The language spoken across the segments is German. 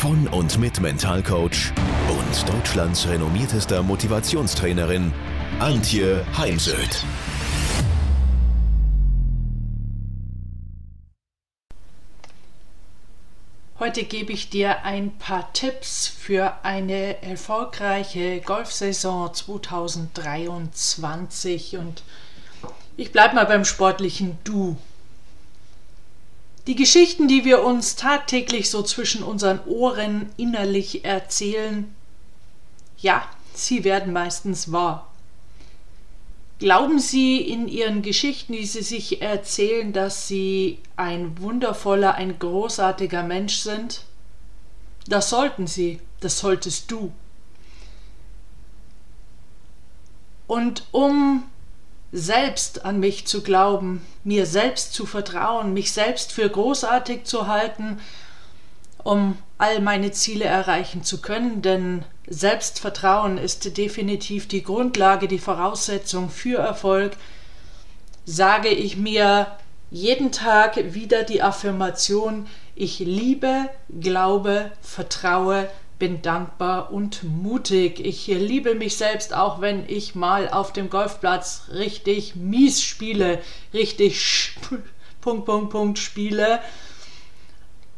von und mit Mentalcoach und Deutschlands renommiertester Motivationstrainerin Antje Heimsöth. Heute gebe ich dir ein paar Tipps für eine erfolgreiche Golfsaison 2023 und ich bleibe mal beim sportlichen Du. Die Geschichten, die wir uns tagtäglich so zwischen unseren Ohren innerlich erzählen, ja, sie werden meistens wahr. Glauben Sie in Ihren Geschichten, die Sie sich erzählen, dass Sie ein wundervoller, ein großartiger Mensch sind? Das sollten Sie, das solltest du. Und um selbst an mich zu glauben, mir selbst zu vertrauen, mich selbst für großartig zu halten, um all meine Ziele erreichen zu können, denn Selbstvertrauen ist definitiv die Grundlage, die Voraussetzung für Erfolg, sage ich mir jeden Tag wieder die Affirmation, ich liebe, glaube, vertraue, bin dankbar und mutig. Ich liebe mich selbst, auch wenn ich mal auf dem Golfplatz richtig mies spiele, richtig Punkt, Punkt, Punkt spiele.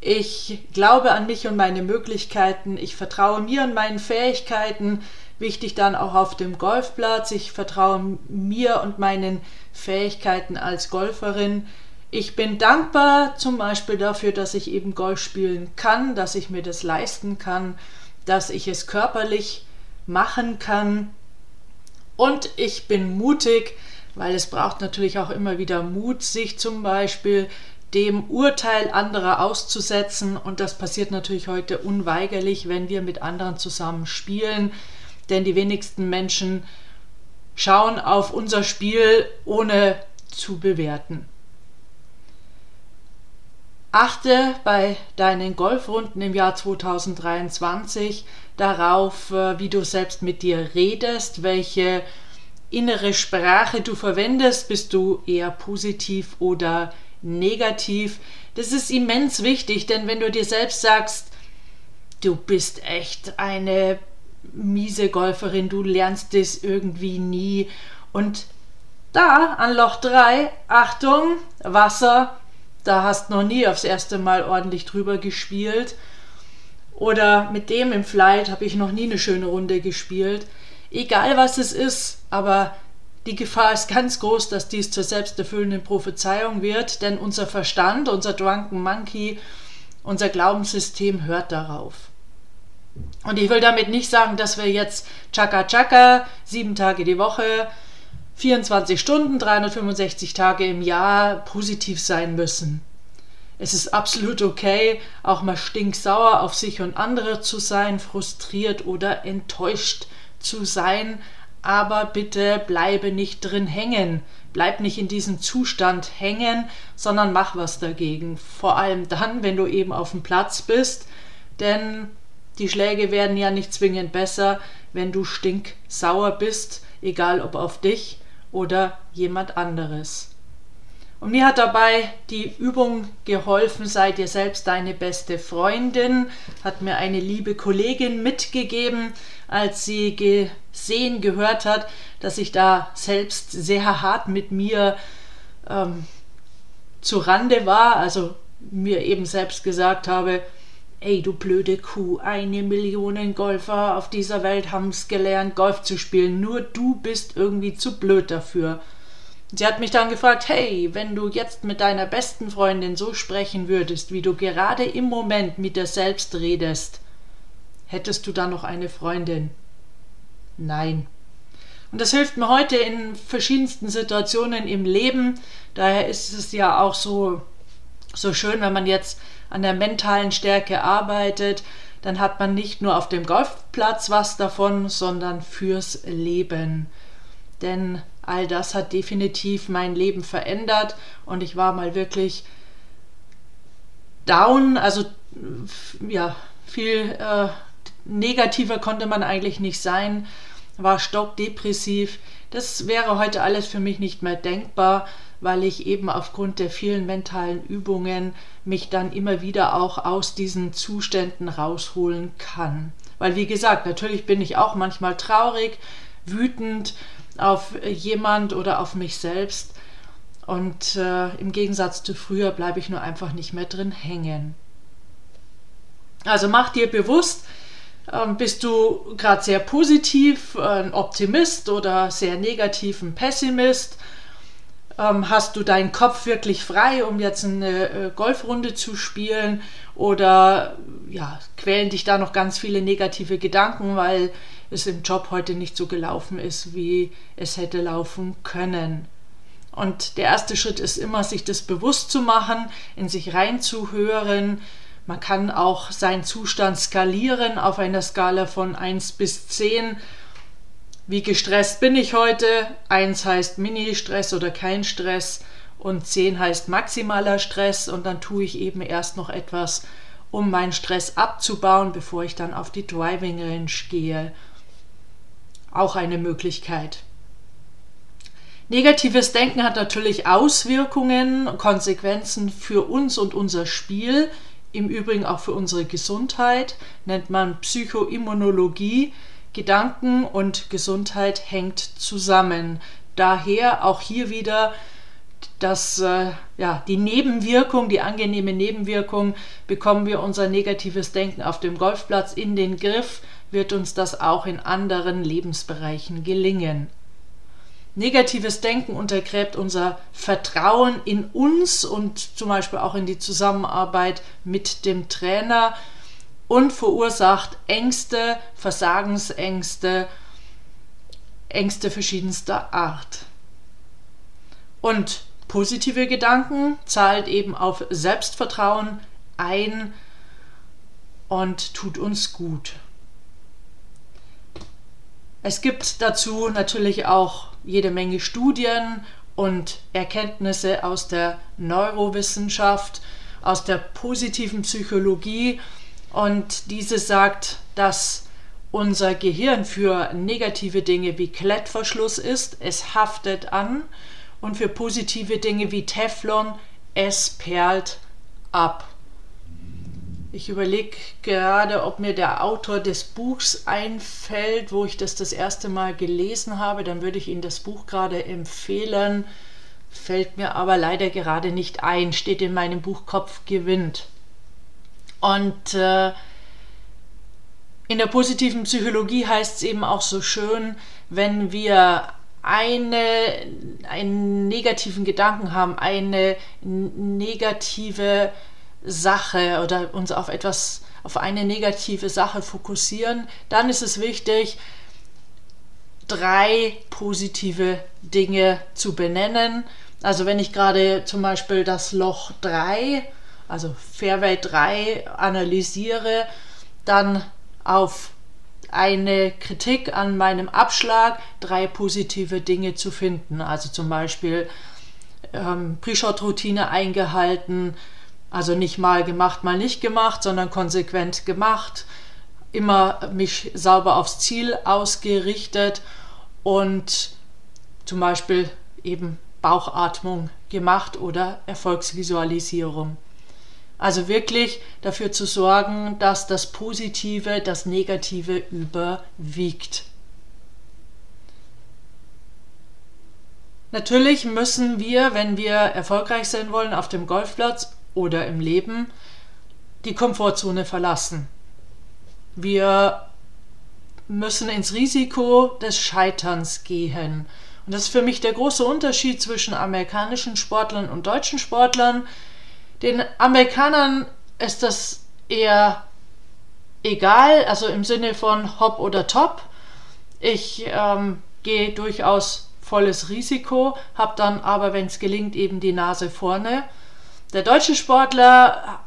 Ich glaube an mich und meine Möglichkeiten. Ich vertraue mir und meinen Fähigkeiten. Wichtig dann auch auf dem Golfplatz. Ich vertraue mir und meinen Fähigkeiten als Golferin. Ich bin dankbar zum Beispiel dafür, dass ich eben Golf spielen kann, dass ich mir das leisten kann, dass ich es körperlich machen kann. Und ich bin mutig, weil es braucht natürlich auch immer wieder Mut, sich zum Beispiel dem Urteil anderer auszusetzen. Und das passiert natürlich heute unweigerlich, wenn wir mit anderen zusammen spielen. Denn die wenigsten Menschen schauen auf unser Spiel, ohne zu bewerten. Achte bei deinen Golfrunden im Jahr 2023 darauf, äh, wie du selbst mit dir redest, welche innere Sprache du verwendest. Bist du eher positiv oder negativ? Das ist immens wichtig, denn wenn du dir selbst sagst, du bist echt eine miese Golferin, du lernst das irgendwie nie und da an Loch 3, Achtung, Wasser, da hast noch nie aufs erste Mal ordentlich drüber gespielt. Oder mit dem im Flight habe ich noch nie eine schöne Runde gespielt. Egal was es ist, aber die Gefahr ist ganz groß, dass dies zur selbsterfüllenden Prophezeiung wird, denn unser Verstand, unser Drunken Monkey, unser Glaubenssystem hört darauf. Und ich will damit nicht sagen, dass wir jetzt Chaka Chaka sieben Tage die Woche 24 Stunden, 365 Tage im Jahr positiv sein müssen. Es ist absolut okay, auch mal stinksauer auf sich und andere zu sein, frustriert oder enttäuscht zu sein, aber bitte bleibe nicht drin hängen. Bleib nicht in diesem Zustand hängen, sondern mach was dagegen. Vor allem dann, wenn du eben auf dem Platz bist, denn die Schläge werden ja nicht zwingend besser, wenn du stinksauer bist, egal ob auf dich oder jemand anderes. Und mir hat dabei die Übung geholfen, sei dir selbst deine beste Freundin, hat mir eine liebe Kollegin mitgegeben, als sie gesehen, gehört hat, dass ich da selbst sehr hart mit mir ähm, zu Rande war, also mir eben selbst gesagt habe, Ey, du blöde Kuh, eine Million Golfer auf dieser Welt haben's gelernt, Golf zu spielen. Nur du bist irgendwie zu blöd dafür. Sie hat mich dann gefragt, hey, wenn du jetzt mit deiner besten Freundin so sprechen würdest, wie du gerade im Moment mit dir selbst redest, hättest du dann noch eine Freundin? Nein. Und das hilft mir heute in verschiedensten Situationen im Leben. Daher ist es ja auch so, so schön, wenn man jetzt an der mentalen Stärke arbeitet, dann hat man nicht nur auf dem Golfplatz was davon, sondern fürs Leben. Denn all das hat definitiv mein Leben verändert und ich war mal wirklich down, also ja, viel äh, negativer konnte man eigentlich nicht sein, war stockdepressiv. Das wäre heute alles für mich nicht mehr denkbar, weil ich eben aufgrund der vielen mentalen Übungen mich dann immer wieder auch aus diesen Zuständen rausholen kann. Weil wie gesagt, natürlich bin ich auch manchmal traurig, wütend auf jemand oder auf mich selbst. Und äh, im Gegensatz zu früher bleibe ich nur einfach nicht mehr drin hängen. Also mach dir bewusst, ähm, bist du gerade sehr positiv, ein Optimist oder sehr negativ, ein Pessimist? Ähm, hast du deinen Kopf wirklich frei, um jetzt eine äh, Golfrunde zu spielen? Oder ja, quälen dich da noch ganz viele negative Gedanken, weil es im Job heute nicht so gelaufen ist, wie es hätte laufen können? Und der erste Schritt ist immer, sich das bewusst zu machen, in sich reinzuhören. Man kann auch seinen Zustand skalieren auf einer Skala von 1 bis 10 wie gestresst bin ich heute? 1 heißt Mini-Stress oder kein Stress und 10 heißt maximaler Stress und dann tue ich eben erst noch etwas, um meinen Stress abzubauen, bevor ich dann auf die Driving Range gehe. Auch eine Möglichkeit. Negatives Denken hat natürlich Auswirkungen, Konsequenzen für uns und unser Spiel, im Übrigen auch für unsere Gesundheit, nennt man Psychoimmunologie. Gedanken und Gesundheit hängt zusammen. Daher auch hier wieder dass äh, ja, die Nebenwirkung, die angenehme Nebenwirkung, bekommen wir unser negatives Denken auf dem Golfplatz in den Griff, wird uns das auch in anderen Lebensbereichen gelingen. Negatives Denken untergräbt unser Vertrauen in uns und zum Beispiel auch in die Zusammenarbeit mit dem Trainer und verursacht Ängste, Versagensängste, Ängste verschiedenster Art. Und positive Gedanken zahlt eben auf Selbstvertrauen ein und tut uns gut. Es gibt dazu natürlich auch jede Menge Studien und Erkenntnisse aus der Neurowissenschaft, aus der positiven Psychologie und diese sagt, dass unser Gehirn für negative Dinge wie Klettverschluss ist, es haftet an und für positive Dinge wie Teflon, es perlt ab. Ich überlege gerade, ob mir der Autor des Buchs einfällt, wo ich das das erste Mal gelesen habe. Dann würde ich Ihnen das Buch gerade empfehlen. Fällt mir aber leider gerade nicht ein. Steht in meinem Buch Kopf gewinnt. Und äh, in der positiven Psychologie heißt es eben auch so schön, wenn wir eine, einen negativen Gedanken haben, eine negative Sache oder uns auf etwas, auf eine negative Sache fokussieren, dann ist es wichtig, drei positive Dinge zu benennen. Also wenn ich gerade zum Beispiel das Loch 3 also Fairway 3 analysiere, dann auf eine Kritik an meinem Abschlag drei positive Dinge zu finden. Also zum Beispiel ähm, Pre-Shot-Routine eingehalten, also nicht mal gemacht, mal nicht gemacht, sondern konsequent gemacht, immer mich sauber aufs Ziel ausgerichtet und zum Beispiel eben Bauchatmung gemacht oder Erfolgsvisualisierung. Also wirklich dafür zu sorgen, dass das Positive, das Negative überwiegt. Natürlich müssen wir, wenn wir erfolgreich sein wollen auf dem Golfplatz oder im Leben, die Komfortzone verlassen. Wir müssen ins Risiko des Scheiterns gehen. Und das ist für mich der große Unterschied zwischen amerikanischen Sportlern und deutschen Sportlern. Den Amerikanern ist das eher egal, also im Sinne von Hop oder Top. Ich ähm, gehe durchaus volles Risiko, habe dann aber, wenn es gelingt, eben die Nase vorne. Der deutsche Sportler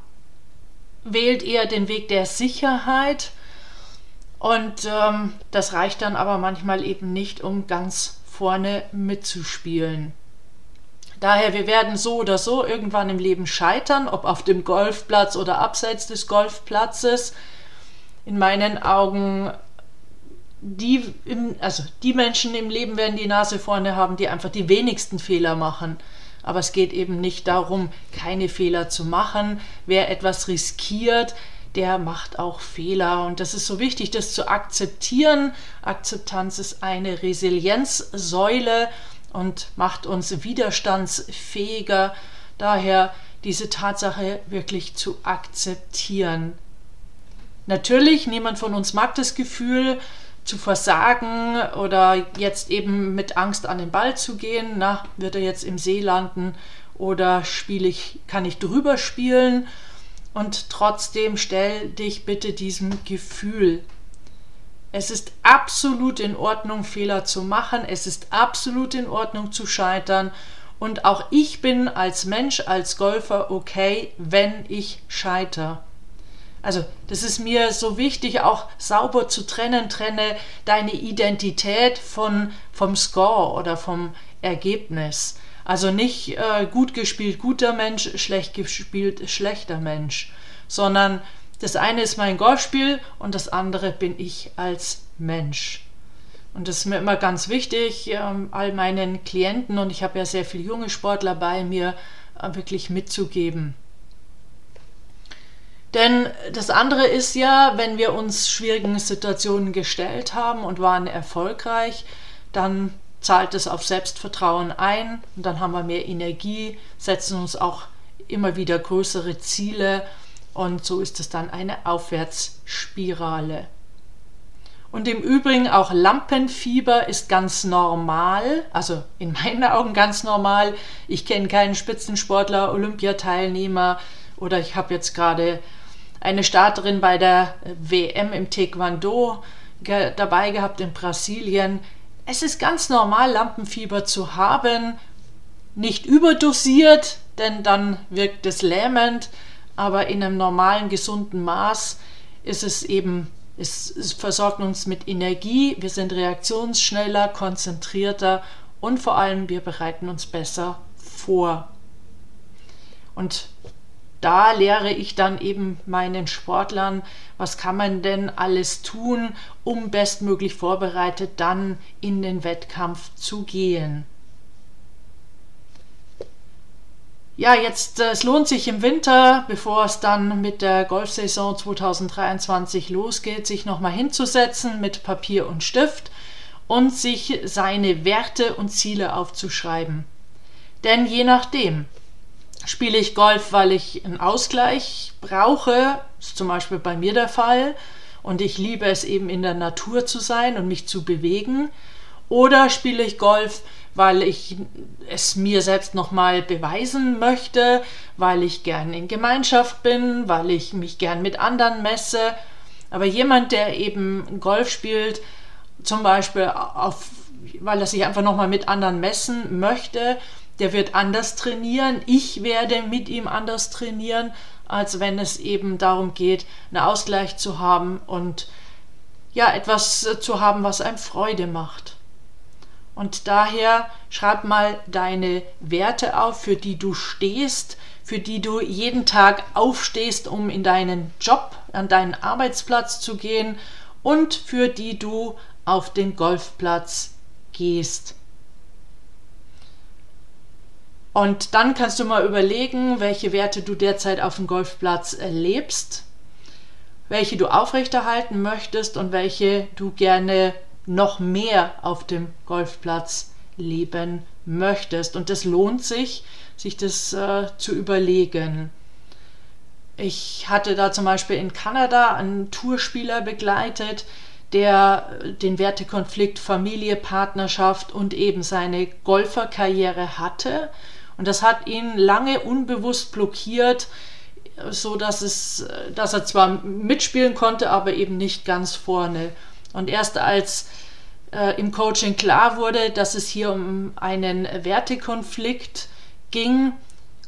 wählt eher den Weg der Sicherheit und ähm, das reicht dann aber manchmal eben nicht, um ganz vorne mitzuspielen. Daher, wir werden so oder so irgendwann im Leben scheitern, ob auf dem Golfplatz oder abseits des Golfplatzes. In meinen Augen, die, also die Menschen im Leben werden die Nase vorne haben, die einfach die wenigsten Fehler machen. Aber es geht eben nicht darum, keine Fehler zu machen. Wer etwas riskiert, der macht auch Fehler. Und das ist so wichtig, das zu akzeptieren. Akzeptanz ist eine Resilienzsäule und macht uns widerstandsfähiger. Daher diese Tatsache wirklich zu akzeptieren. Natürlich, niemand von uns mag das Gefühl zu versagen oder jetzt eben mit Angst an den Ball zu gehen. Na, wird er jetzt im See landen oder spiele ich, kann ich drüber spielen? Und trotzdem stell dich bitte diesem Gefühl es ist absolut in Ordnung, Fehler zu machen. Es ist absolut in Ordnung zu scheitern. Und auch ich bin als Mensch, als Golfer okay, wenn ich scheitere. Also, das ist mir so wichtig, auch sauber zu trennen. Trenne deine Identität von, vom Score oder vom Ergebnis. Also nicht äh, gut gespielt guter Mensch, schlecht gespielt schlechter Mensch, sondern das eine ist mein Golfspiel und das andere bin ich als Mensch. Und das ist mir immer ganz wichtig, ähm, all meinen Klienten, und ich habe ja sehr viele junge Sportler bei mir, äh, wirklich mitzugeben. Denn das andere ist ja, wenn wir uns schwierigen Situationen gestellt haben und waren erfolgreich, dann zahlt es auf Selbstvertrauen ein und dann haben wir mehr Energie, setzen uns auch immer wieder größere Ziele und so ist es dann eine Aufwärtsspirale. Und im Übrigen auch Lampenfieber ist ganz normal, also in meinen Augen ganz normal. Ich kenne keinen Spitzensportler, Olympiateilnehmer oder ich habe jetzt gerade eine Starterin bei der WM im Taekwondo ge dabei gehabt in Brasilien. Es ist ganz normal, Lampenfieber zu haben, nicht überdosiert, denn dann wirkt es lähmend, aber in einem normalen, gesunden Maß ist es eben, es, es versorgt uns mit Energie, wir sind reaktionsschneller, konzentrierter und vor allem wir bereiten uns besser vor. Und da lehre ich dann eben meinen Sportlern, was kann man denn alles tun, um bestmöglich vorbereitet dann in den Wettkampf zu gehen. Ja, jetzt, äh, es lohnt sich im Winter, bevor es dann mit der Golfsaison 2023 losgeht, sich nochmal hinzusetzen mit Papier und Stift und sich seine Werte und Ziele aufzuschreiben. Denn je nachdem, spiele ich Golf, weil ich einen Ausgleich brauche, ist zum Beispiel bei mir der Fall, und ich liebe es eben in der Natur zu sein und mich zu bewegen, oder spiele ich Golf, weil ich es mir selbst nochmal beweisen möchte, weil ich gern in Gemeinschaft bin, weil ich mich gern mit anderen messe. Aber jemand, der eben Golf spielt, zum Beispiel auf, weil er sich einfach nochmal mit anderen messen möchte, der wird anders trainieren. Ich werde mit ihm anders trainieren, als wenn es eben darum geht, einen Ausgleich zu haben und ja, etwas zu haben, was einem Freude macht. Und daher schreib mal deine Werte auf, für die du stehst, für die du jeden Tag aufstehst, um in deinen Job, an deinen Arbeitsplatz zu gehen und für die du auf den Golfplatz gehst. Und dann kannst du mal überlegen, welche Werte du derzeit auf dem Golfplatz erlebst, welche du aufrechterhalten möchtest und welche du gerne noch mehr auf dem Golfplatz leben möchtest. Und es lohnt sich, sich das äh, zu überlegen. Ich hatte da zum Beispiel in Kanada einen Tourspieler begleitet, der den Wertekonflikt Familie, Partnerschaft und eben seine Golferkarriere hatte. Und das hat ihn lange unbewusst blockiert, so dass es, dass er zwar mitspielen konnte, aber eben nicht ganz vorne. Und erst als äh, im Coaching klar wurde, dass es hier um einen Wertekonflikt ging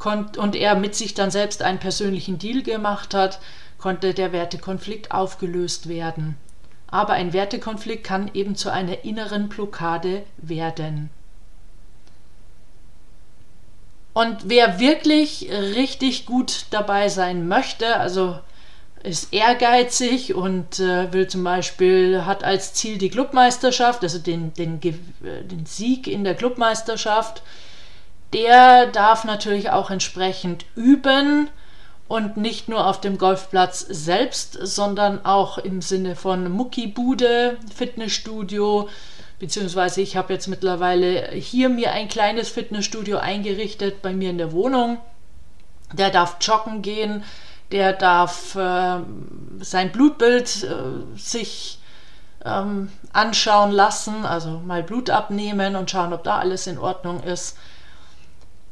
und er mit sich dann selbst einen persönlichen Deal gemacht hat, konnte der Wertekonflikt aufgelöst werden. Aber ein Wertekonflikt kann eben zu einer inneren Blockade werden. Und wer wirklich richtig gut dabei sein möchte, also ist ehrgeizig und äh, will zum Beispiel, hat als Ziel die Clubmeisterschaft, also den, den, den Sieg in der Clubmeisterschaft, der darf natürlich auch entsprechend üben und nicht nur auf dem Golfplatz selbst, sondern auch im Sinne von Muckibude, Fitnessstudio, beziehungsweise ich habe jetzt mittlerweile hier mir ein kleines Fitnessstudio eingerichtet bei mir in der Wohnung. Der darf joggen gehen, der darf äh, sein Blutbild äh, sich ähm, anschauen lassen, also mal Blut abnehmen und schauen, ob da alles in Ordnung ist.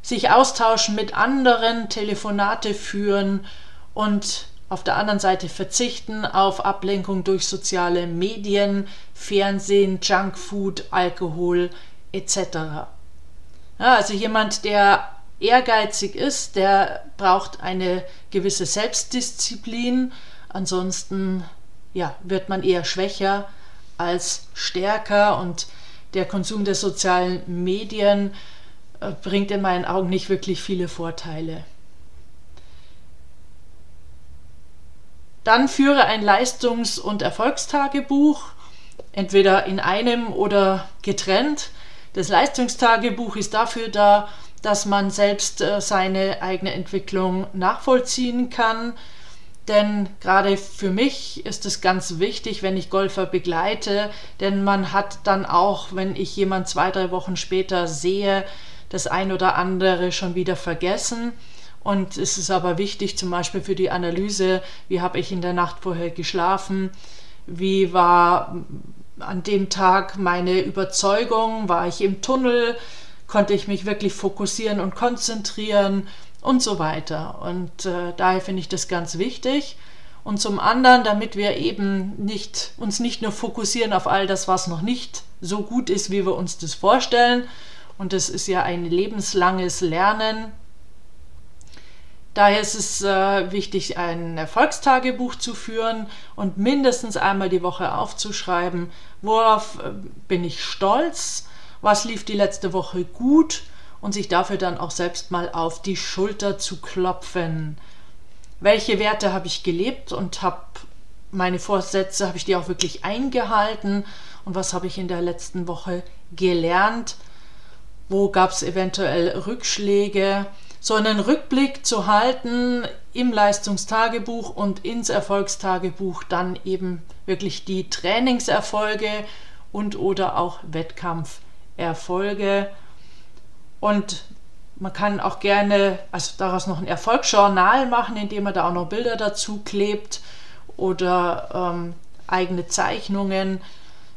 Sich austauschen mit anderen, Telefonate führen und auf der anderen Seite verzichten auf Ablenkung durch soziale Medien, Fernsehen, Junkfood, Alkohol etc. Ja, also jemand, der ehrgeizig ist, der braucht eine gewisse Selbstdisziplin. Ansonsten ja, wird man eher schwächer als stärker und der Konsum der sozialen Medien äh, bringt in meinen Augen nicht wirklich viele Vorteile. Dann führe ein Leistungs- und Erfolgstagebuch, entweder in einem oder getrennt. Das Leistungstagebuch ist dafür da, dass man selbst äh, seine eigene Entwicklung nachvollziehen kann. Denn gerade für mich ist es ganz wichtig, wenn ich Golfer begleite, denn man hat dann auch, wenn ich jemand zwei, drei Wochen später sehe, das ein oder andere schon wieder vergessen. Und es ist aber wichtig, zum Beispiel für die Analyse, wie habe ich in der Nacht vorher geschlafen, wie war an dem Tag meine Überzeugung, war ich im Tunnel, konnte ich mich wirklich fokussieren und konzentrieren und so weiter. Und äh, daher finde ich das ganz wichtig. Und zum anderen, damit wir eben nicht, uns nicht nur fokussieren auf all das, was noch nicht so gut ist, wie wir uns das vorstellen. Und das ist ja ein lebenslanges Lernen. Daher ist es äh, wichtig, ein Erfolgstagebuch zu führen und mindestens einmal die Woche aufzuschreiben, worauf äh, bin ich stolz, was lief die letzte Woche gut und sich dafür dann auch selbst mal auf die Schulter zu klopfen. Welche Werte habe ich gelebt und habe meine Vorsätze, habe ich die auch wirklich eingehalten und was habe ich in der letzten Woche gelernt? Wo gab es eventuell Rückschläge? So einen Rückblick zu halten im Leistungstagebuch und ins Erfolgstagebuch dann eben wirklich die Trainingserfolge und oder auch Wettkampf Erfolge. Und man kann auch gerne also daraus noch ein Erfolgsjournal machen, indem man da auch noch Bilder dazu klebt oder ähm, eigene Zeichnungen,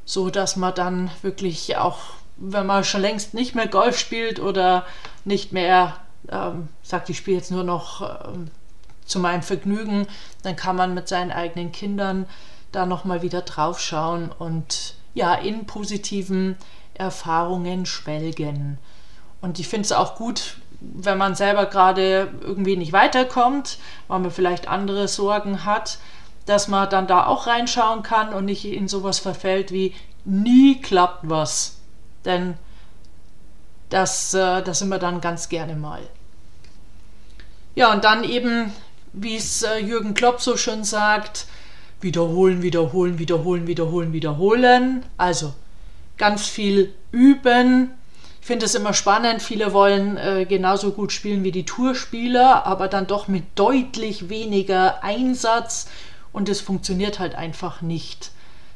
so dass man dann wirklich auch, wenn man schon längst nicht mehr Golf spielt oder nicht mehr ähm, sagt, ich spiele jetzt nur noch ähm, zu meinem Vergnügen, dann kann man mit seinen eigenen Kindern da nochmal wieder drauf schauen und ja, in positiven Erfahrungen schwelgen. Und ich finde es auch gut, wenn man selber gerade irgendwie nicht weiterkommt, weil man vielleicht andere Sorgen hat, dass man dann da auch reinschauen kann und nicht in sowas verfällt wie nie klappt was. Denn das, äh, das sind wir dann ganz gerne mal. Ja, und dann eben, wie es äh, Jürgen Klopp so schön sagt, wiederholen, wiederholen, wiederholen, wiederholen, wiederholen. Also ganz viel üben. Ich finde es immer spannend. Viele wollen äh, genauso gut spielen wie die Tourspieler, aber dann doch mit deutlich weniger Einsatz und es funktioniert halt einfach nicht.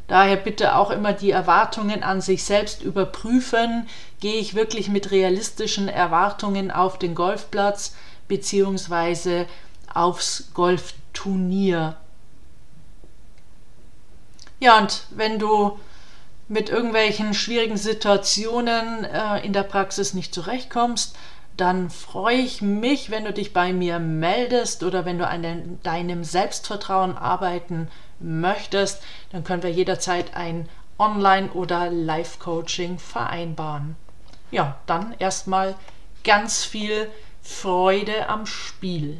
Daher bitte auch immer die Erwartungen an sich selbst überprüfen. Gehe ich wirklich mit realistischen Erwartungen auf den Golfplatz bzw. aufs Golfturnier? Ja, und wenn du mit irgendwelchen schwierigen Situationen äh, in der Praxis nicht zurechtkommst, dann freue ich mich, wenn du dich bei mir meldest oder wenn du an deinem Selbstvertrauen arbeiten möchtest, dann können wir jederzeit ein Online- oder Live-Coaching vereinbaren. Ja, dann erstmal ganz viel Freude am Spiel.